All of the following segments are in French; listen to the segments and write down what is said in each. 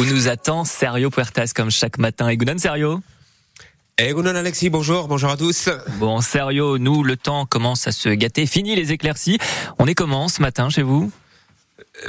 où nous attend Serio Puertas comme chaque matin. Et Gounon Serio et eh, Alexis, bonjour, bonjour à tous. Bon, Serio, nous, le temps commence à se gâter. Fini les éclaircies. On est comment ce matin chez vous?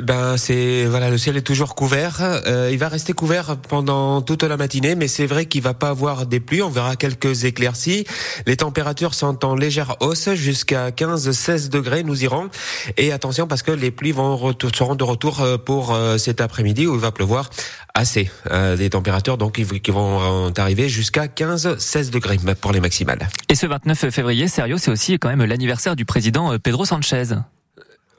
Ben c'est voilà le ciel est toujours couvert. Euh, il va rester couvert pendant toute la matinée, mais c'est vrai qu'il va pas avoir des pluies. On verra quelques éclaircies. Les températures sont en légère hausse jusqu'à 15-16 degrés. Nous irons et attention parce que les pluies vont seront de retour euh, pour euh, cet après-midi où il va pleuvoir assez. des températures donc qui vont arriver jusqu'à 15-16 degrés pour les maximales. Et ce 29 février, sérieux, c'est aussi quand même l'anniversaire du président Pedro Sanchez.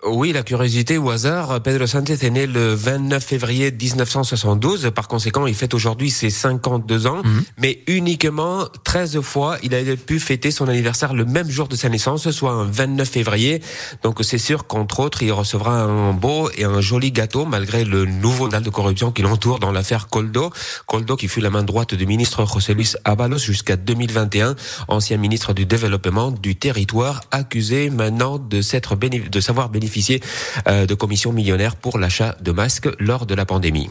Oui, la curiosité au hasard. Pedro Sánchez est né le 29 février 1972. Par conséquent, il fête aujourd'hui ses 52 ans. Mhm. Mais uniquement 13 fois, il a pu fêter son anniversaire le même jour de sa naissance, soit un 29 février. Donc c'est sûr qu'entre autres, il recevra un beau et un joli gâteau, malgré le nouveau scandale de corruption qui l'entoure dans l'affaire Coldo. Coldo qui fut la main droite du ministre José Luis Avalos jusqu'à 2021, ancien ministre du développement du territoire, accusé maintenant de s'être de savoir bénéficier euh, de commissions millionnaires pour l'achat de masques lors de la pandémie.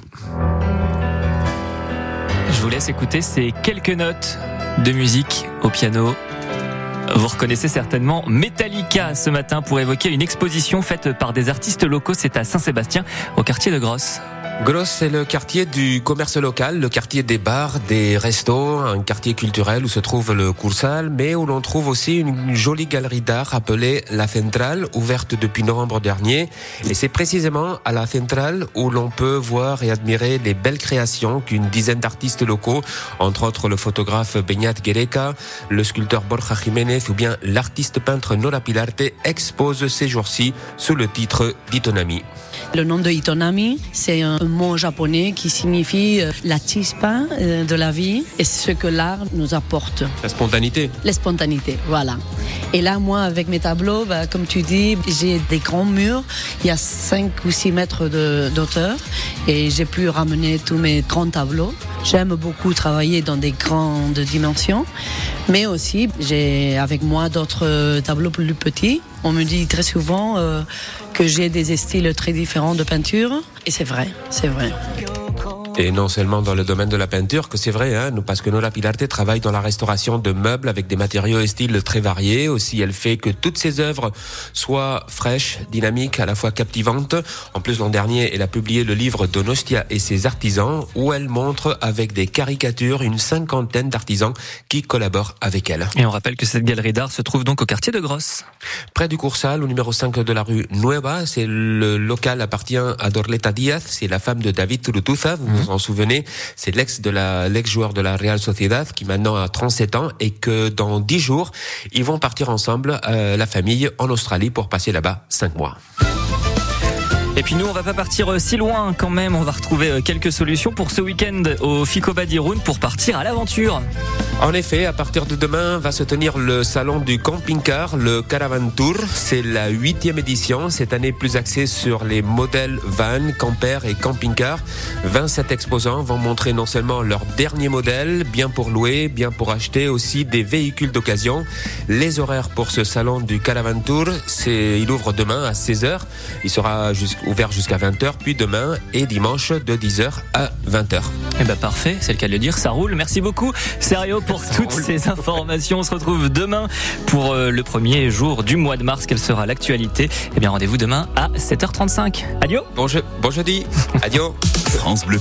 Je vous laisse écouter ces quelques notes de musique au piano. Vous reconnaissez certainement Metallica ce matin pour évoquer une exposition faite par des artistes locaux. C'est à Saint-Sébastien, au quartier de Grosse. Grosse, c'est le quartier du commerce local, le quartier des bars, des restos, un quartier culturel où se trouve le Coursal, mais où l'on trouve aussi une jolie galerie d'art appelée La Centrale, ouverte depuis novembre dernier. Et c'est précisément à La Centrale où l'on peut voir et admirer les belles créations qu'une dizaine d'artistes locaux, entre autres le photographe Beñat Guereca, le sculpteur Borja Jiménez ou bien l'artiste peintre Nora Pilarte exposent ces jours-ci sous le titre d'Itonami. Le nom de Itonami, c'est un mot japonais qui signifie euh, la chispa euh, de la vie et ce que l'art nous apporte. La spontanéité. La spontanéité, voilà. Et là, moi, avec mes tableaux, bah, comme tu dis, j'ai des grands murs. Il y a 5 ou 6 mètres d'auteur et j'ai pu ramener tous mes grands tableaux. J'aime beaucoup travailler dans des grandes dimensions, mais aussi j'ai avec moi d'autres tableaux plus petits. On me dit très souvent euh, j'ai des styles très différents de peinture, et c'est vrai, c'est vrai. Et non seulement dans le domaine de la peinture, que c'est vrai, hein, parce que Nola Pilarte travaille dans la restauration de meubles avec des matériaux et styles très variés. Aussi, elle fait que toutes ses œuvres soient fraîches, dynamiques, à la fois captivantes. En plus, l'an dernier, elle a publié le livre Donostia et ses artisans, où elle montre avec des caricatures une cinquantaine d'artisans qui collaborent avec elle. Et on rappelle que cette galerie d'art se trouve donc au quartier de Grosse. Près du Coursal, au numéro 5 de la rue Nueva, c'est le local appartient à Dorleta Diaz, c'est la femme de David Turutuza, vous vous en souvenez, c'est l'ex de la l'ex-joueur de la Real Sociedad qui maintenant a 37 ans et que dans 10 jours, ils vont partir ensemble euh, la famille en Australie pour passer là-bas 5 mois. Et puis nous, on va pas partir euh, si loin quand même. On va retrouver euh, quelques solutions pour ce week-end au Fico Badiroun pour partir à l'aventure. En effet, à partir de demain va se tenir le salon du camping-car, le Caravan Tour. C'est la huitième édition. Cette année plus axée sur les modèles van, campers et camping-car. 27 exposants vont montrer non seulement leur dernier modèle, bien pour louer, bien pour acheter, aussi des véhicules d'occasion. Les horaires pour ce salon du Caravan Tour, c'est, il ouvre demain à 16h. Il sera ouvert jusqu'à 20h, puis demain et dimanche de 10h à 20h. Eh ben parfait, c'est le cas de le dire, ça roule. Merci beaucoup, Sérieux pour toutes ces informations. On se retrouve demain pour euh, le premier jour du mois de mars. Quelle sera l'actualité? Eh bien, rendez-vous demain à 7h35. Adieu. Bon, bon jeudi. Adieu. France Bleu.